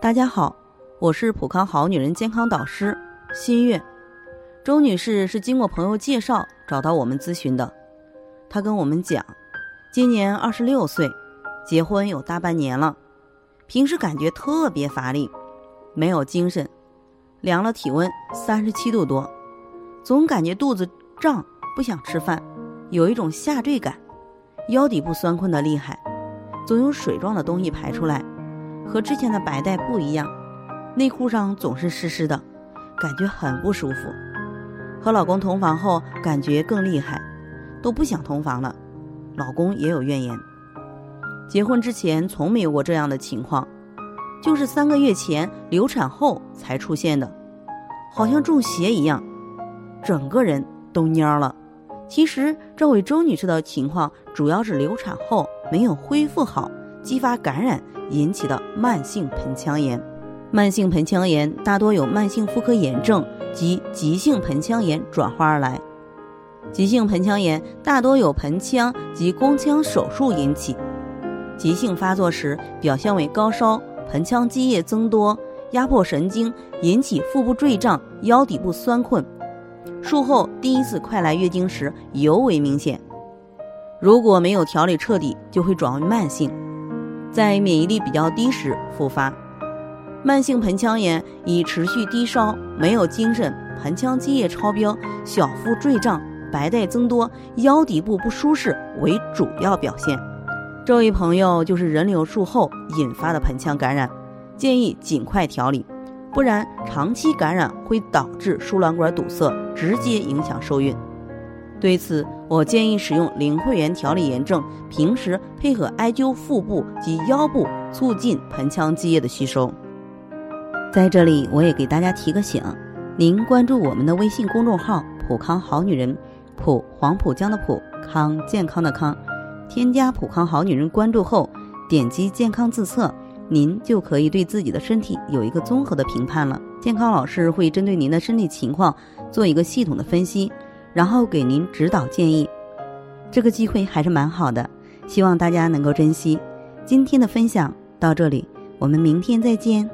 大家好，我是普康好女人健康导师新月。周女士是经过朋友介绍找到我们咨询的。她跟我们讲，今年二十六岁，结婚有大半年了，平时感觉特别乏力，没有精神，量了体温三十七度多，总感觉肚子胀，不想吃饭，有一种下坠感，腰底部酸困的厉害，总有水状的东西排出来。和之前的白带不一样，内裤上总是湿湿的，感觉很不舒服。和老公同房后，感觉更厉害，都不想同房了。老公也有怨言。结婚之前从没有过这样的情况，就是三个月前流产后才出现的，好像中邪一样，整个人都蔫了。其实这位周女士的情况主要是流产后没有恢复好。激发感染引起的慢性盆腔炎，慢性盆腔炎大多有慢性妇科炎症及急性盆腔炎转化而来。急性盆腔炎大多有盆腔及宫腔手术引起，急性发作时表现为高烧、盆腔积液增多、压迫神经，引起腹部坠胀、腰底部酸困。术后第一次快来月经时尤为明显，如果没有调理彻底，就会转为慢性。在免疫力比较低时复发，慢性盆腔炎以持续低烧、没有精神、盆腔积液超标、小腹坠胀、白带增多、腰底部不舒适为主要表现。这位朋友就是人流术后引发的盆腔感染，建议尽快调理，不然长期感染会导致输卵管堵塞，直接影响受孕。对此，我建议使用灵慧源调理炎症，平时配合艾灸腹部及腰部，促进盆腔积液的吸收。在这里，我也给大家提个醒：您关注我们的微信公众号“普康好女人”，普黄浦江的普康健康的康，添加“普康好女人”关注后，点击健康自测，您就可以对自己的身体有一个综合的评判了。健康老师会针对您的身体情况做一个系统的分析。然后给您指导建议，这个机会还是蛮好的，希望大家能够珍惜。今天的分享到这里，我们明天再见。